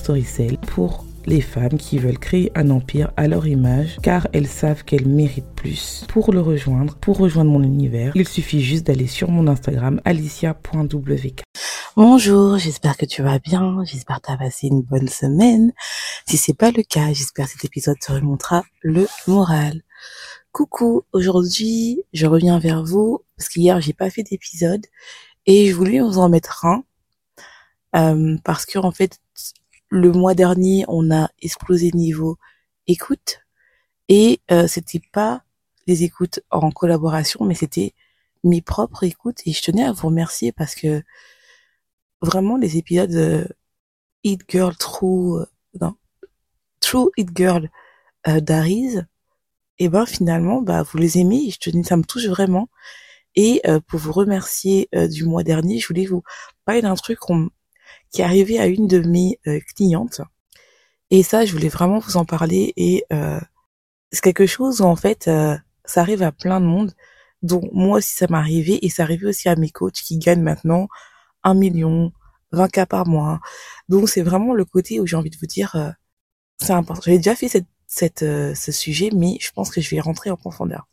Storycell pour les femmes qui veulent créer un empire à leur image car elles savent qu'elles méritent plus. Pour le rejoindre, pour rejoindre mon univers, il suffit juste d'aller sur mon Instagram alicia.wk. Bonjour, j'espère que tu vas bien, j'espère que tu as passé une bonne semaine. Si c'est pas le cas, j'espère que cet épisode te remontera le moral. Coucou, aujourd'hui, je reviens vers vous parce qu'hier j'ai pas fait d'épisode et je voulais vous en mettre un euh, parce que en fait le mois dernier, on a explosé niveau écoute. Et euh, c'était pas les écoutes en collaboration, mais c'était mes propres écoutes. Et je tenais à vous remercier parce que vraiment les épisodes euh, Girl True euh, non True Hit Girl euh, d'Arise et ben finalement bah vous les aimez. Et je tenais ça me touche vraiment. Et euh, pour vous remercier du mois dernier je voulais vous parler d'un truc qu'on qui est arrivé à une de mes euh, clientes. Et ça, je voulais vraiment vous en parler. Et euh, c'est quelque chose où en fait, euh, ça arrive à plein de monde, dont moi aussi ça m'est arrivé. Et ça arrive aussi à mes coachs qui gagnent maintenant un million, 20 cas par mois. Donc c'est vraiment le côté où j'ai envie de vous dire, euh, c'est important. J'avais déjà fait cette, cette, ce sujet, mais je pense que je vais rentrer en profondeur.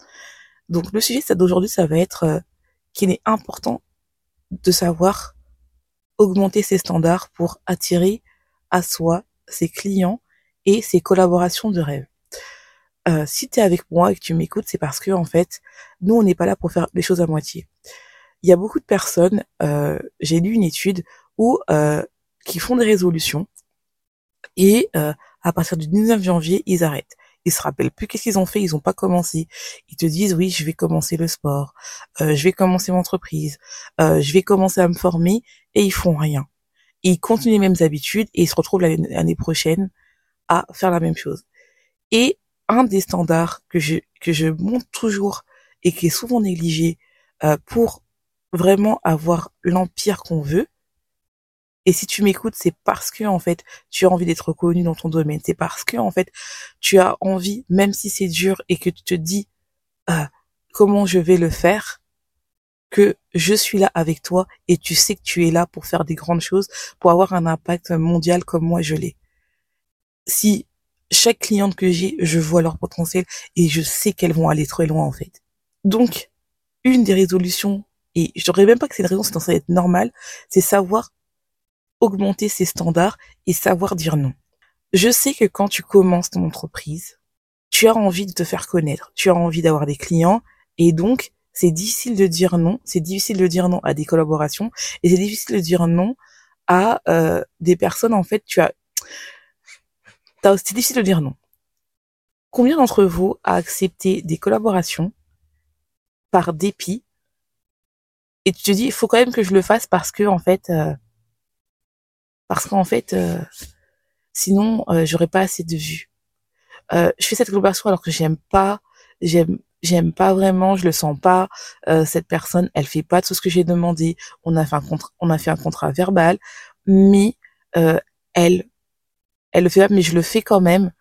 Donc le sujet d'aujourd'hui, ça va être qu'il est important de savoir augmenter ses standards pour attirer à soi ses clients et ses collaborations de rêve. Euh, si tu es avec moi et que tu m'écoutes, c'est parce que en fait, nous, on n'est pas là pour faire les choses à moitié. Il y a beaucoup de personnes, euh, j'ai lu une étude où euh, qui font des résolutions et euh, à partir du 19 janvier, ils arrêtent. Ils se rappellent plus qu'est-ce qu'ils ont fait, ils ont pas commencé. Ils te disent oui, je vais commencer le sport, euh, je vais commencer mon entreprise, euh, je vais commencer à me former et ils font rien. ils continuent les mêmes habitudes et ils se retrouvent l'année prochaine à faire la même chose. Et un des standards que je que je montre toujours et qui est souvent négligé euh, pour vraiment avoir l'empire qu'on veut, et si tu m'écoutes, c'est parce que en fait, tu as envie d'être reconnu dans ton domaine. C'est parce que en fait, tu as envie, même si c'est dur et que tu te dis euh, comment je vais le faire, que je suis là avec toi et tu sais que tu es là pour faire des grandes choses, pour avoir un impact mondial comme moi je l'ai. Si chaque cliente que j'ai, je vois leur potentiel et je sais qu'elles vont aller très loin en fait. Donc, une des résolutions, et je dirais même pas que c'est une raison, c'est censé être normal, c'est savoir augmenter ses standards et savoir dire non. Je sais que quand tu commences ton entreprise, tu as envie de te faire connaître, tu as envie d'avoir des clients et donc c'est difficile de dire non, c'est difficile de dire non à des collaborations et c'est difficile de dire non à euh, des personnes en fait tu as c'est difficile de dire non. Combien d'entre vous a accepté des collaborations par dépit et tu te dis il faut quand même que je le fasse parce que en fait euh, parce qu'en fait, euh, sinon, euh, j'aurais pas assez de vues. Euh, je fais cette collaboration alors que j'aime pas, j'aime, j'aime pas vraiment, je le sens pas. Euh, cette personne, elle fait pas tout ce que j'ai demandé. On a fait un contrat, verbal, mais elle, elle le fait pas, mais je le fais quand même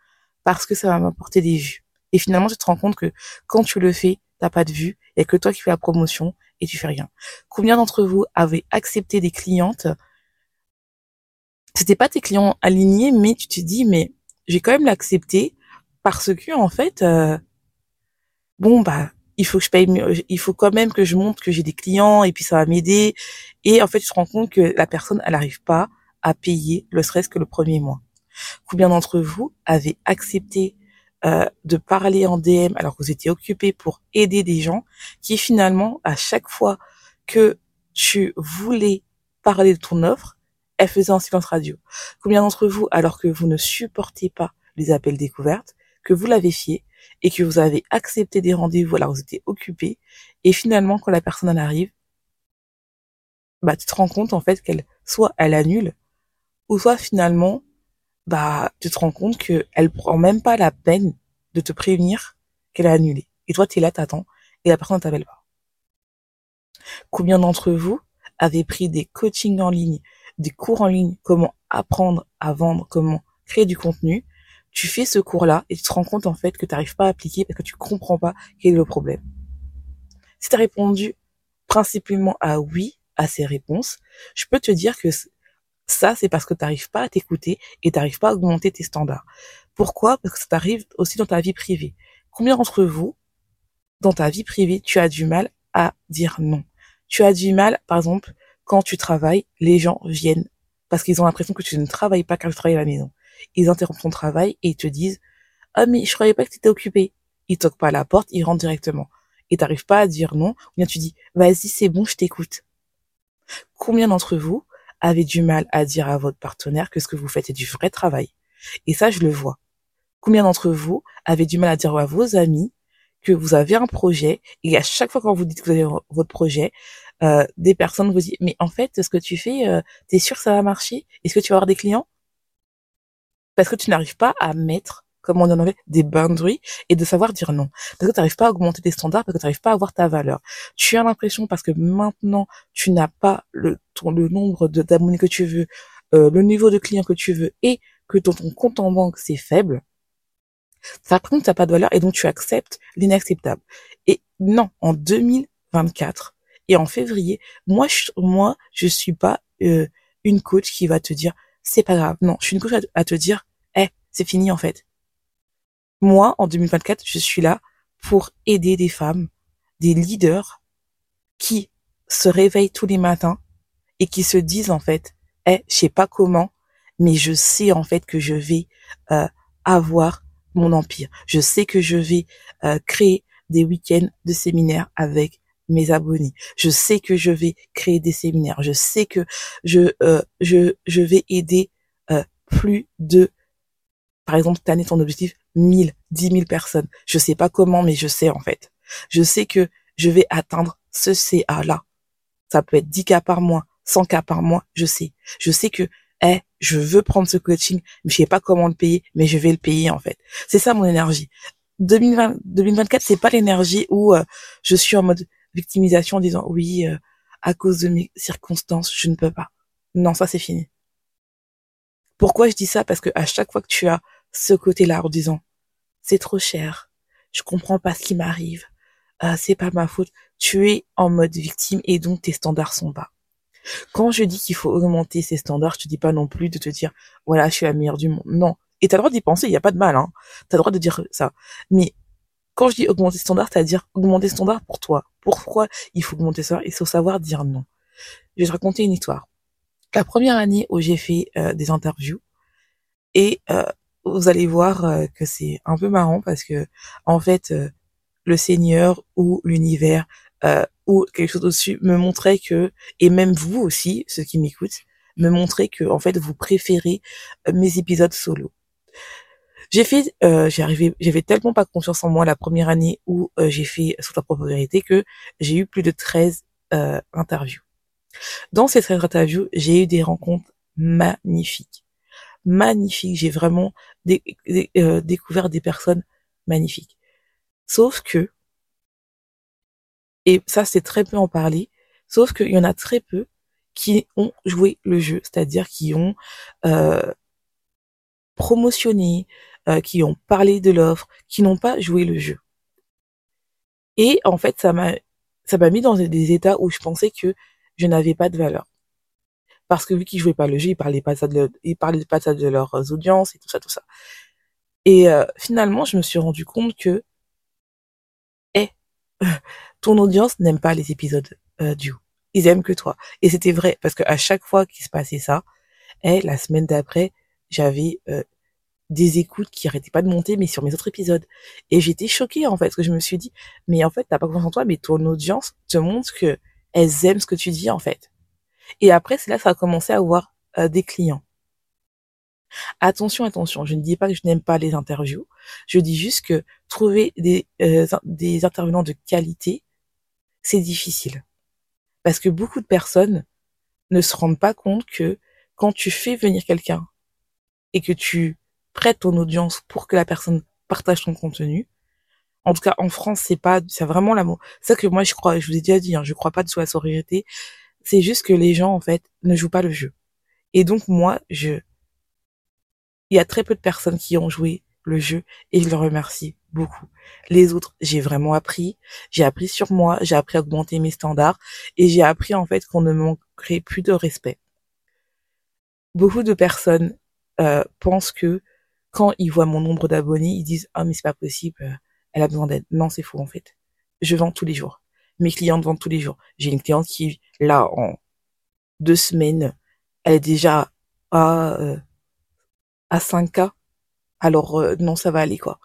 parce que ça va m'apporter des vues. Et finalement, tu te rends compte que quand tu le fais, t'as pas de vues, il a que toi qui fais la promotion et tu fais rien. Combien d'entre vous avez accepté des clientes c'était pas tes clients alignés, mais tu te dis, mais j'ai quand même l'accepter parce que en fait, euh, bon bah, il faut quand même que je montre que j'ai des clients et puis ça va m'aider. Et en fait, tu te rends compte que la personne, elle n'arrive pas à payer le stress que le premier mois. Combien d'entre vous avez accepté euh, de parler en DM alors que vous étiez occupé pour aider des gens qui finalement, à chaque fois que tu voulais parler de ton offre, elle faisait un silence radio. Combien d'entre vous, alors que vous ne supportez pas les appels découvertes, que vous l'avez fié et que vous avez accepté des rendez-vous alors vous étiez occupé et finalement quand la personne en arrive, bah tu te rends compte en fait qu'elle soit elle annule ou soit finalement bah tu te rends compte que elle prend même pas la peine de te prévenir qu'elle a annulé. Et toi tu es là, t'attends et la personne ne t'appelle pas. Combien d'entre vous avez pris des coachings en ligne, des cours en ligne, comment apprendre à vendre, comment créer du contenu tu fais ce cours-là et tu te rends compte en fait que tu n'arrives pas à appliquer parce que tu comprends pas quel est le problème. Si tu as répondu principalement à oui à ces réponses, je peux te dire que ça, c'est parce que tu n'arrives pas à t'écouter et tu n'arrives pas à augmenter tes standards. Pourquoi? Parce que ça t'arrive aussi dans ta vie privée. Combien d'entre vous, dans ta vie privée, tu as du mal à dire non? Tu as du mal, par exemple, quand tu travailles, les gens viennent parce qu'ils ont l'impression que tu ne travailles pas car tu travailles à la maison ils interrompent ton travail et ils te disent ah mais je croyais pas que tu étais occupé. Ils toquent pas à la porte, ils rentrent directement. Et t'arrives pas à dire non, ou bien tu dis vas-y c'est bon, je t'écoute. Combien d'entre vous avez du mal à dire à votre partenaire que ce que vous faites est du vrai travail? Et ça je le vois. Combien d'entre vous avez du mal à dire à vos amis que vous avez un projet et à chaque fois quand vous dites que vous avez votre projet, euh, des personnes vous disent mais en fait ce que tu fais, euh, t'es sûr que ça va marcher? Est-ce que tu vas avoir des clients parce que tu n'arrives pas à mettre, comme on en avait, des boundaries et de savoir dire non. Parce que tu n'arrives pas à augmenter tes standards, parce que tu n'arrives pas à avoir ta valeur. Tu as l'impression, parce que maintenant, tu n'as pas le, ton, le nombre d'abonnés que tu veux, euh, le niveau de clients que tu veux, et que ton, ton compte en banque, c'est faible, ça compte, t'as pas de valeur, et donc tu acceptes l'inacceptable. Et non, en 2024, et en février, moi, je, moi, je suis pas euh, une coach qui va te dire c'est pas grave. Non, je suis une coach à, te dire, eh, c'est fini en fait. Moi, en 2024, je suis là pour aider des femmes, des leaders qui se réveillent tous les matins et qui se disent en fait, eh, je sais pas comment, mais je sais en fait que je vais euh, avoir mon empire. Je sais que je vais euh, créer des week-ends de séminaires avec mes abonnés. Je sais que je vais créer des séminaires. Je sais que je euh, je je vais aider euh, plus de par exemple cette année ton objectif 1000, 10 000 personnes. Je sais pas comment mais je sais en fait. Je sais que je vais atteindre ce CA là. Ça peut être 10 cas par mois, 100 cas par mois, je sais. Je sais que eh, je veux prendre ce coaching, mais je sais pas comment le payer, mais je vais le payer en fait. C'est ça mon énergie. 2020, 2024, c'est pas l'énergie où euh, je suis en mode victimisation en disant oui, euh, à cause de mes circonstances, je ne peux pas. Non, ça c'est fini. Pourquoi je dis ça? Parce que à chaque fois que tu as ce côté-là en disant c'est trop cher, je comprends pas ce qui m'arrive, euh, c'est pas ma faute, tu es en mode victime et donc tes standards sont bas. Quand je dis qu'il faut augmenter ses standards, je te dis pas non plus de te dire voilà, je suis la meilleure du monde. Non. Et t'as le droit d'y penser, il n'y a pas de mal, hein. T'as le droit de dire ça. Mais quand je dis augmenter standard, c'est-à-dire augmenter standard pour toi. Pourquoi il faut augmenter ça Il faut savoir dire non. Je vais te raconter une histoire. La première année où j'ai fait euh, des interviews, et euh, vous allez voir euh, que c'est un peu marrant parce que en fait, le Seigneur ou l'univers ou quelque chose au-dessus me montrait que, et même vous aussi, ceux qui m'écoutent, me montrait que en fait vous préférez mes épisodes solo. J'ai fait, euh, j'ai arrivé, j'avais tellement pas confiance en moi la première année où euh, j'ai fait sur ta propre vérité que j'ai eu plus de 13 euh, interviews. Dans ces 13 interviews, j'ai eu des rencontres magnifiques. Magnifiques. J'ai vraiment euh, découvert des personnes magnifiques. Sauf que, et ça c'est très peu en parler, sauf qu'il y en a très peu qui ont joué le jeu, c'est-à-dire qui ont euh, promotionné, euh, qui ont parlé de l'offre, qui n'ont pas joué le jeu. Et en fait, ça m'a ça m'a mis dans des états où je pensais que je n'avais pas de valeur. Parce que vu qu'ils jouaient pas le jeu, ils parlaient pas ça de ils parlaient pas ça de leurs audiences et tout ça, tout ça. Et euh, finalement, je me suis rendu compte que, ton audience n'aime pas les épisodes euh, Ils aiment que toi. Et c'était vrai parce que à chaque fois qu'il se passait ça, eh, la semaine d'après, j'avais euh, des écoutes qui arrêtaient pas de monter, mais sur mes autres épisodes. Et j'étais choquée, en fait, parce que je me suis dit, mais en fait, t'as pas confiance en toi, mais ton audience te montre que elles aiment ce que tu dis, en fait. Et après, c'est là que ça a commencé à avoir euh, des clients. Attention, attention, je ne dis pas que je n'aime pas les interviews, je dis juste que trouver des, euh, des intervenants de qualité, c'est difficile. Parce que beaucoup de personnes ne se rendent pas compte que quand tu fais venir quelqu'un et que tu prêtes ton audience pour que la personne partage ton contenu, en tout cas en France, c'est pas, c'est vraiment l'amour. C'est ça que moi je crois, je vous ai déjà dit, hein, je crois pas de la sororité. C'est juste que les gens en fait ne jouent pas le jeu. Et donc moi, je, il y a très peu de personnes qui ont joué le jeu et je leur remercie beaucoup. Les autres, j'ai vraiment appris, j'ai appris sur moi, j'ai appris à augmenter mes standards et j'ai appris en fait qu'on ne manquerait plus de respect. Beaucoup de personnes euh, pensent que quand ils voient mon nombre d'abonnés, ils disent ah mais c'est pas possible, euh, elle a besoin d'aide. Non, c'est faux en fait. Je vends tous les jours. Mes clientes vendent tous les jours. J'ai une cliente qui là en deux semaines, elle est déjà à euh, à 5K. Alors euh, non, ça va aller quoi.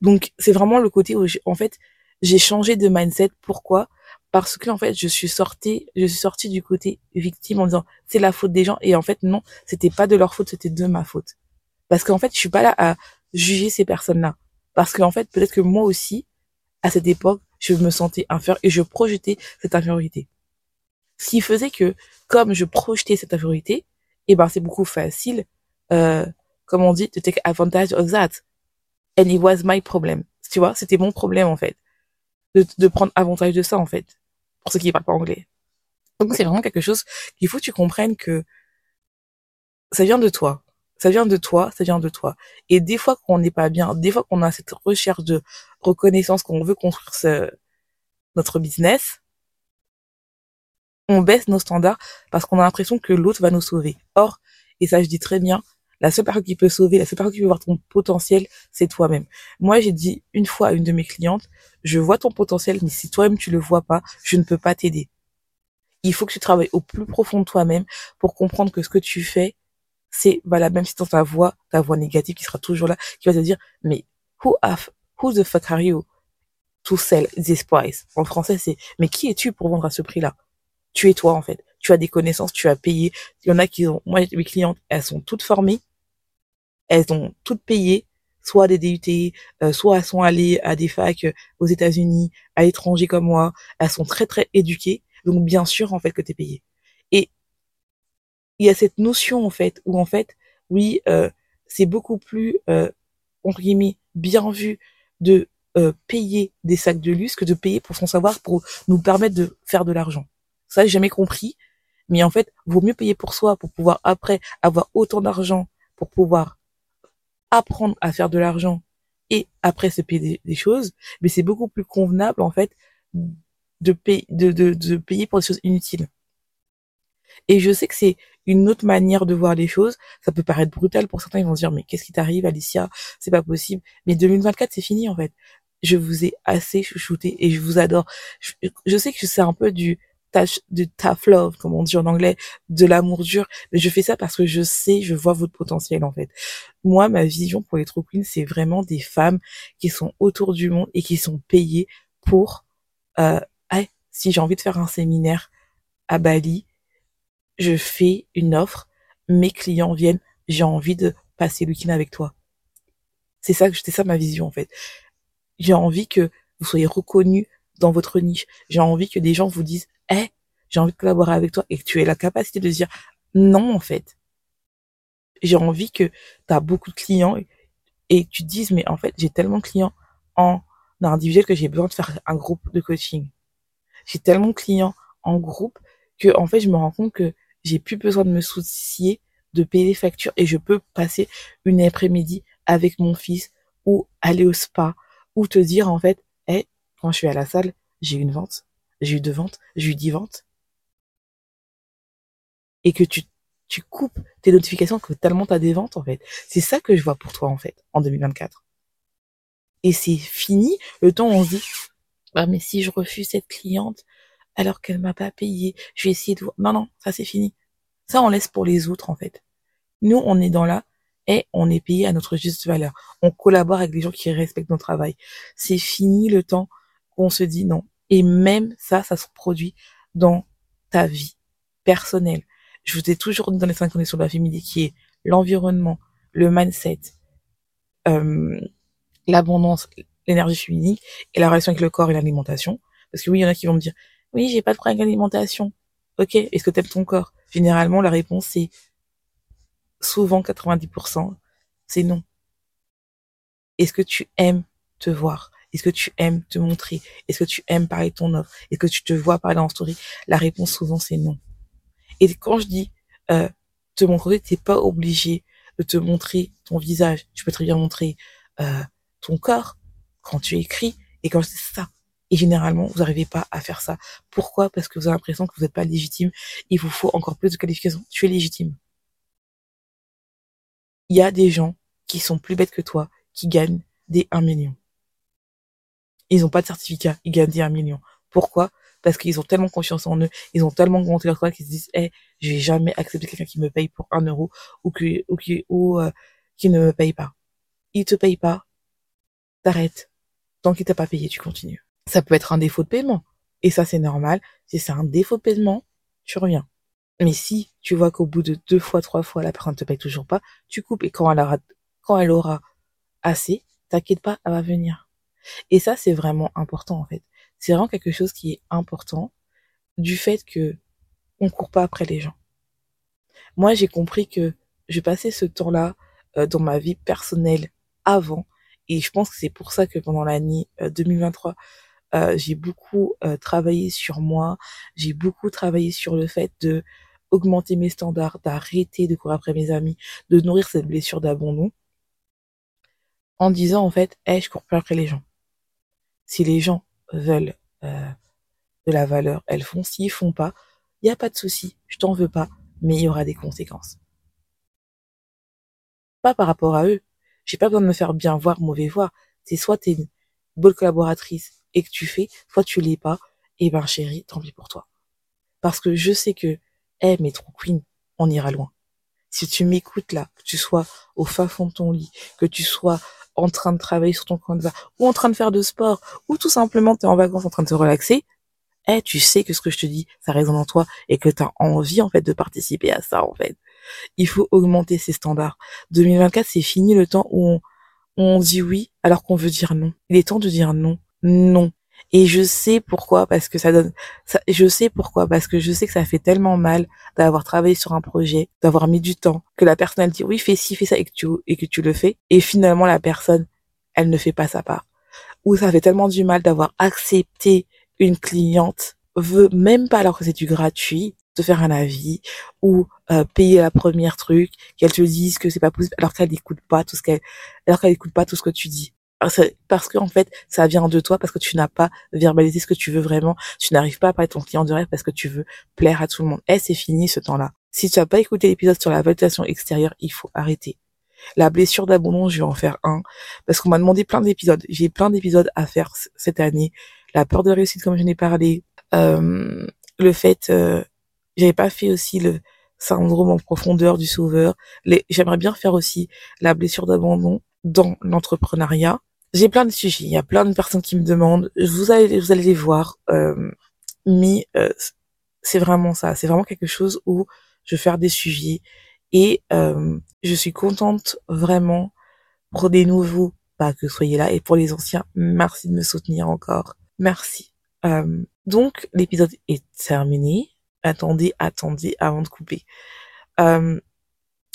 Donc c'est vraiment le côté où en fait j'ai changé de mindset. Pourquoi? Parce que en fait je suis sortie, je suis sortie du côté victime en disant c'est la faute des gens et en fait non, c'était pas de leur faute, c'était de ma faute. Parce qu'en fait je suis pas là à juger ces personnes-là. Parce qu'en fait peut-être que moi aussi à cette époque je me sentais inférieure et je projetais cette infériorité. Ce qui faisait que comme je projetais cette infériorité, et eh ben c'est beaucoup facile euh, comme on dit, to take advantage of that. And it was my problem. Tu vois, c'était mon problème, en fait. De, prendre avantage de ça, en fait. Pour ceux qui parlent pas anglais. Donc, c'est vraiment quelque chose qu'il faut que tu comprennes que ça vient de toi. Ça vient de toi, ça vient de toi. Et des fois qu'on n'est pas bien, des fois qu'on a cette recherche de reconnaissance, qu'on veut construire notre business, on baisse nos standards parce qu'on a l'impression que l'autre va nous sauver. Or, et ça je dis très bien, la seule personne qui peut sauver, la seule personne qui peut voir ton potentiel, c'est toi-même. Moi, j'ai dit une fois à une de mes clientes, je vois ton potentiel, mais si toi-même tu le vois pas, je ne peux pas t'aider. Il faut que tu travailles au plus profond de toi-même pour comprendre que ce que tu fais, c'est valable même si dans ta voix, ta voix négative qui sera toujours là, qui va te dire, mais who, have, who the fuck are you? To sell this price? En français, c'est, mais qui es-tu pour vendre à ce prix-là? Tu es toi, en fait. Tu as des connaissances, tu as payé. Il y en a qui ont, moi, mes clientes, elles sont toutes formées elles ont toutes payé, soit des DUT, euh, soit elles sont allées à des facs euh, aux États-Unis, à l'étranger comme moi. Elles sont très très éduquées, donc bien sûr en fait que t'es payé. Et il y a cette notion en fait où en fait, oui, euh, c'est beaucoup plus euh, entre guillemets bien vu de payer des sacs de luxe que de payer pour son savoir pour nous permettre de faire de l'argent. Ça, j'ai jamais compris. Mais en fait, vaut mieux payer pour soi pour pouvoir après avoir autant d'argent pour pouvoir apprendre à faire de l'argent et après se payer des, choses, mais c'est beaucoup plus convenable en fait de, payer, de, de, de payer pour des choses inutiles. Et je sais que c'est une autre manière de voir les choses. Ça peut paraître brutal pour certains, ils vont se dire mais qu'est-ce qui t'arrive Alicia? C'est pas possible. Mais 2024 c'est fini en fait. Je vous ai assez chouchouté et je vous adore. Je, je sais que c'est un peu du de tough love, comme on dit en anglais, de l'amour dur. Mais je fais ça parce que je sais, je vois votre potentiel, en fait. Moi, ma vision pour les True Queens, c'est vraiment des femmes qui sont autour du monde et qui sont payées pour, euh, si j'ai envie de faire un séminaire à Bali, je fais une offre, mes clients viennent, j'ai envie de passer le week-end avec toi. C'est ça, c'est ça ma vision, en fait. J'ai envie que vous soyez reconnus dans votre niche. J'ai envie que des gens vous disent, eh, j'ai envie de collaborer avec toi et que tu aies la capacité de dire non, en fait. J'ai envie que tu as beaucoup de clients et, tu te dises, mais en fait, j'ai tellement de clients en individuel que j'ai besoin de faire un groupe de coaching. J'ai tellement de clients en groupe que, en fait, je me rends compte que j'ai plus besoin de me soucier de payer les factures et je peux passer une après-midi avec mon fils ou aller au spa ou te dire, en fait, eh, quand je suis à la salle, j'ai une vente j'ai eu deux ventes, j'ai eu dix ventes. Et que tu, tu coupes tes notifications que tellement t'as des ventes, en fait. C'est ça que je vois pour toi, en fait, en 2024. Et c'est fini le temps où on se dit, ah, mais si je refuse cette cliente, alors qu'elle m'a pas payé, je vais essayer de voir. Non, non, ça c'est fini. Ça, on laisse pour les autres, en fait. Nous, on est dans là et on est payé à notre juste valeur. On collabore avec des gens qui respectent notre travail. C'est fini le temps où on se dit non, et même ça, ça se produit dans ta vie personnelle. Je vous ai toujours dans les cinq conditions de la féminité qui est l'environnement, le mindset, euh, l'abondance, l'énergie féminine et la relation avec le corps et l'alimentation. Parce que oui, il y en a qui vont me dire, oui, j'ai pas de problème avec l'alimentation. Ok, est-ce que tu aimes ton corps? Généralement, la réponse c'est souvent 90%, c'est non. Est-ce que tu aimes te voir? Est-ce que tu aimes te montrer? Est-ce que tu aimes parler ton offre? Est-ce que tu te vois parler en story? La réponse souvent c'est non. Et quand je dis euh, te montrer, t'es pas obligé de te montrer ton visage. Tu peux très bien montrer euh, ton corps quand tu écris et quand c'est ça. Et généralement, vous n'arrivez pas à faire ça. Pourquoi? Parce que vous avez l'impression que vous n'êtes pas légitime. Il vous faut encore plus de qualifications. Tu es légitime. Il y a des gens qui sont plus bêtes que toi, qui gagnent des 1 million. Ils n'ont pas de certificat, ils gagnent des 1 million. Pourquoi? Parce qu'ils ont tellement confiance en eux, ils ont tellement augmenté leur travail qu'ils se disent, eh, je vais jamais accepter quelqu'un qui me paye pour un euro ou qui, ou qui, ou, euh, qui ne me paye pas. Il te paye pas, t'arrêtes. Tant qu'il t'a pas payé, tu continues. Ça peut être un défaut de paiement. Et ça, c'est normal. Si c'est un défaut de paiement, tu reviens. Mais si tu vois qu'au bout de deux fois, trois fois, la personne ne te paye toujours pas, tu coupes. Et quand elle aura, quand elle aura assez, t'inquiète pas, elle va venir. Et ça, c'est vraiment important, en fait. C'est vraiment quelque chose qui est important du fait que on court pas après les gens. Moi, j'ai compris que je passais ce temps-là euh, dans ma vie personnelle avant. Et je pense que c'est pour ça que pendant l'année 2023, euh, euh, j'ai beaucoup travaillé sur moi. J'ai beaucoup travaillé sur le fait de augmenter mes standards, d'arrêter de courir après mes amis, de nourrir cette blessure d'abandon en disant en fait, hey, je cours pas après les gens. Si les gens veulent euh, de la valeur, elles font. S'ils font pas, il y a pas de souci, je t'en veux pas, mais il y aura des conséquences. Pas par rapport à eux. J'ai pas besoin de me faire bien voir, mauvais voir. C'est soit t'es une bonne collaboratrice et que tu fais, soit tu l'es pas. Et ben chérie, tant pis pour toi. Parce que je sais que, eh mais trop queen, on ira loin. Si tu m'écoutes là, que tu sois au fin fond de ton lit, que tu sois en train de travailler sur ton va, ou en train de faire de sport, ou tout simplement tu es en vacances en train de te relaxer, eh, tu sais que ce que je te dis, ça résonne en toi et que tu as envie en fait de participer à ça en fait. Il faut augmenter ses standards. 2024, c'est fini le temps où on, on dit oui alors qu'on veut dire non. Il est temps de dire non. Non. Et je sais pourquoi, parce que ça donne, ça, je sais pourquoi, parce que je sais que ça fait tellement mal d'avoir travaillé sur un projet, d'avoir mis du temps, que la personne elle dit oui fais ci, fais ça et que tu et que tu le fais, et finalement la personne elle ne fait pas sa part. Ou ça fait tellement du mal d'avoir accepté une cliente veut même pas alors que c'est du gratuit te faire un avis ou euh, payer la première truc qu'elle te dise que c'est pas possible alors qu'elle n'écoute pas tout ce qu'elle alors qu'elle écoute pas tout ce que tu dis parce que en fait ça vient de toi parce que tu n'as pas verbalisé ce que tu veux vraiment. Tu n'arrives pas à parler ton client de rêve parce que tu veux plaire à tout le monde. Et eh, c'est fini ce temps-là. Si tu n'as pas écouté l'épisode sur la validation extérieure il faut arrêter. La blessure d'abandon je vais en faire un. Parce qu'on m'a demandé plein d'épisodes. J'ai plein d'épisodes à faire cette année. La peur de réussite comme je n'ai parlé. Euh, le fait euh, j'avais pas fait aussi le syndrome en profondeur du sauveur. J'aimerais bien faire aussi la blessure d'abandon dans l'entrepreneuriat j'ai plein de sujets, il y a plein de personnes qui me demandent, vous allez, vous allez les voir, euh, mais euh, c'est vraiment ça, c'est vraiment quelque chose où je vais faire des sujets et euh, je suis contente vraiment pour des nouveaux, pas que soyez là, et pour les anciens, merci de me soutenir encore, merci. donc l'épisode est terminé. Attendez, attendez avant de couper.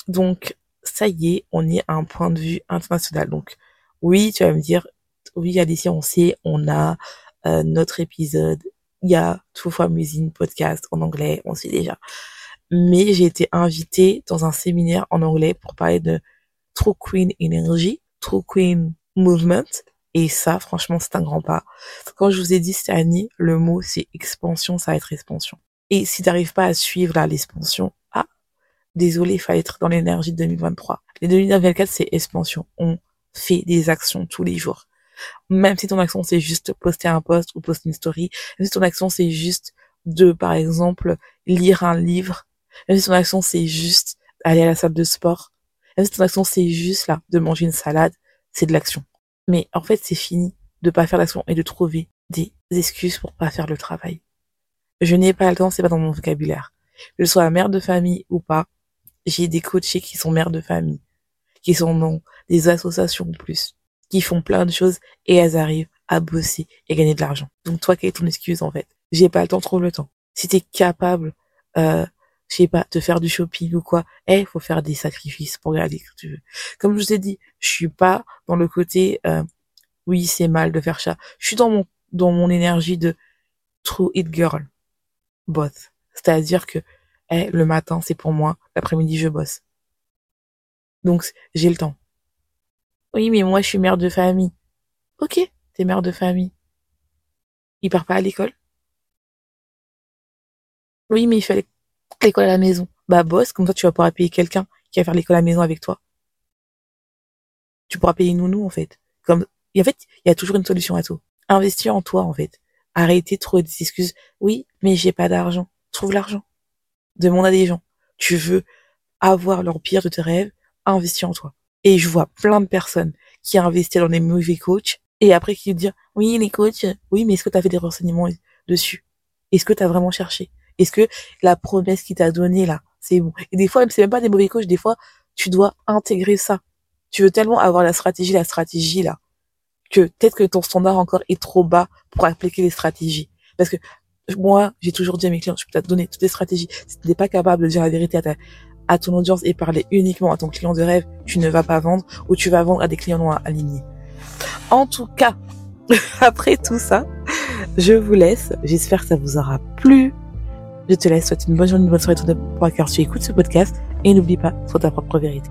donc ça y est, on est à un point de vue international. Donc oui, tu vas me dire, oui, Alicia, on sait, on a euh, notre épisode, il y a Two Musine podcast en anglais, on sait déjà. Mais j'ai été invitée dans un séminaire en anglais pour parler de True Queen Energy, True Queen Movement. Et ça, franchement, c'est un grand pas. Quand je vous ai dit année, le mot c'est expansion, ça va être expansion. Et si t'arrives pas à suivre là l'expansion, ah, désolé, il fallait être dans l'énergie de 2023. Les 2024, c'est expansion. On fais des actions tous les jours. Même si ton action c'est juste poster un post ou poster une story, même si ton action c'est juste de, par exemple, lire un livre, même si ton action c'est juste aller à la salle de sport, même si ton action c'est juste là de manger une salade, c'est de l'action. Mais en fait c'est fini de pas faire l'action et de trouver des excuses pour pas faire le travail. Je n'ai pas le temps, c'est pas dans mon vocabulaire. Que je sois mère de famille ou pas, j'ai des coachés qui sont mères de famille, qui sont dans des associations en plus, qui font plein de choses et elles arrivent à bosser et gagner de l'argent. Donc toi, quelle est ton excuse en fait? J'ai pas le temps, trouve le temps. Si t'es capable, euh, je sais pas, de faire du shopping ou quoi, eh, faut faire des sacrifices pour regarder ce que tu veux. Comme je vous ai dit, je suis pas dans le côté, euh, oui, c'est mal de faire ça. Je suis dans mon dans mon énergie de true it girl, boss. C'est-à-dire que eh, le matin c'est pour moi, l'après-midi je bosse. Donc j'ai le temps. Oui, mais moi je suis mère de famille. Ok, t'es mère de famille. Il part pas à l'école Oui, mais il fait l'école à la maison. Bah bosse, comme ça tu vas pouvoir payer quelqu'un qui va faire l'école à la maison avec toi. Tu pourras payer nounou en fait. Comme et en fait, il y a toujours une solution à tout. Investir en toi en fait. Arrêter de trouver des excuses. Oui, mais j'ai pas d'argent. Trouve l'argent. Demande à des gens. Tu veux avoir l'empire de tes rêves, investis en toi. Et je vois plein de personnes qui investissent dans des mauvais coachs et après qui disent oui les coachs, oui mais est-ce que tu as fait des renseignements dessus? Est-ce que tu as vraiment cherché? Est-ce que la promesse qu'il t'a donnée là, c'est bon? Et des fois même c'est même pas des mauvais coachs, des fois tu dois intégrer ça. Tu veux tellement avoir la stratégie, la stratégie là, que peut-être que ton standard encore est trop bas pour appliquer les stratégies. Parce que moi, j'ai toujours dit à mes clients, je peux te donner toutes les stratégies. Si tu n'es pas capable de dire la vérité à, ta, à ton audience et parler uniquement à ton client de rêve, tu ne vas pas vendre ou tu vas vendre à des clients non alignés. En tout cas, après tout ça, je vous laisse. J'espère que ça vous aura plu. Je te laisse. Souhaite une bonne journée, une bonne soirée, tout pour cœur. Tu écoutes ce podcast et n'oublie pas, sois ta propre vérité.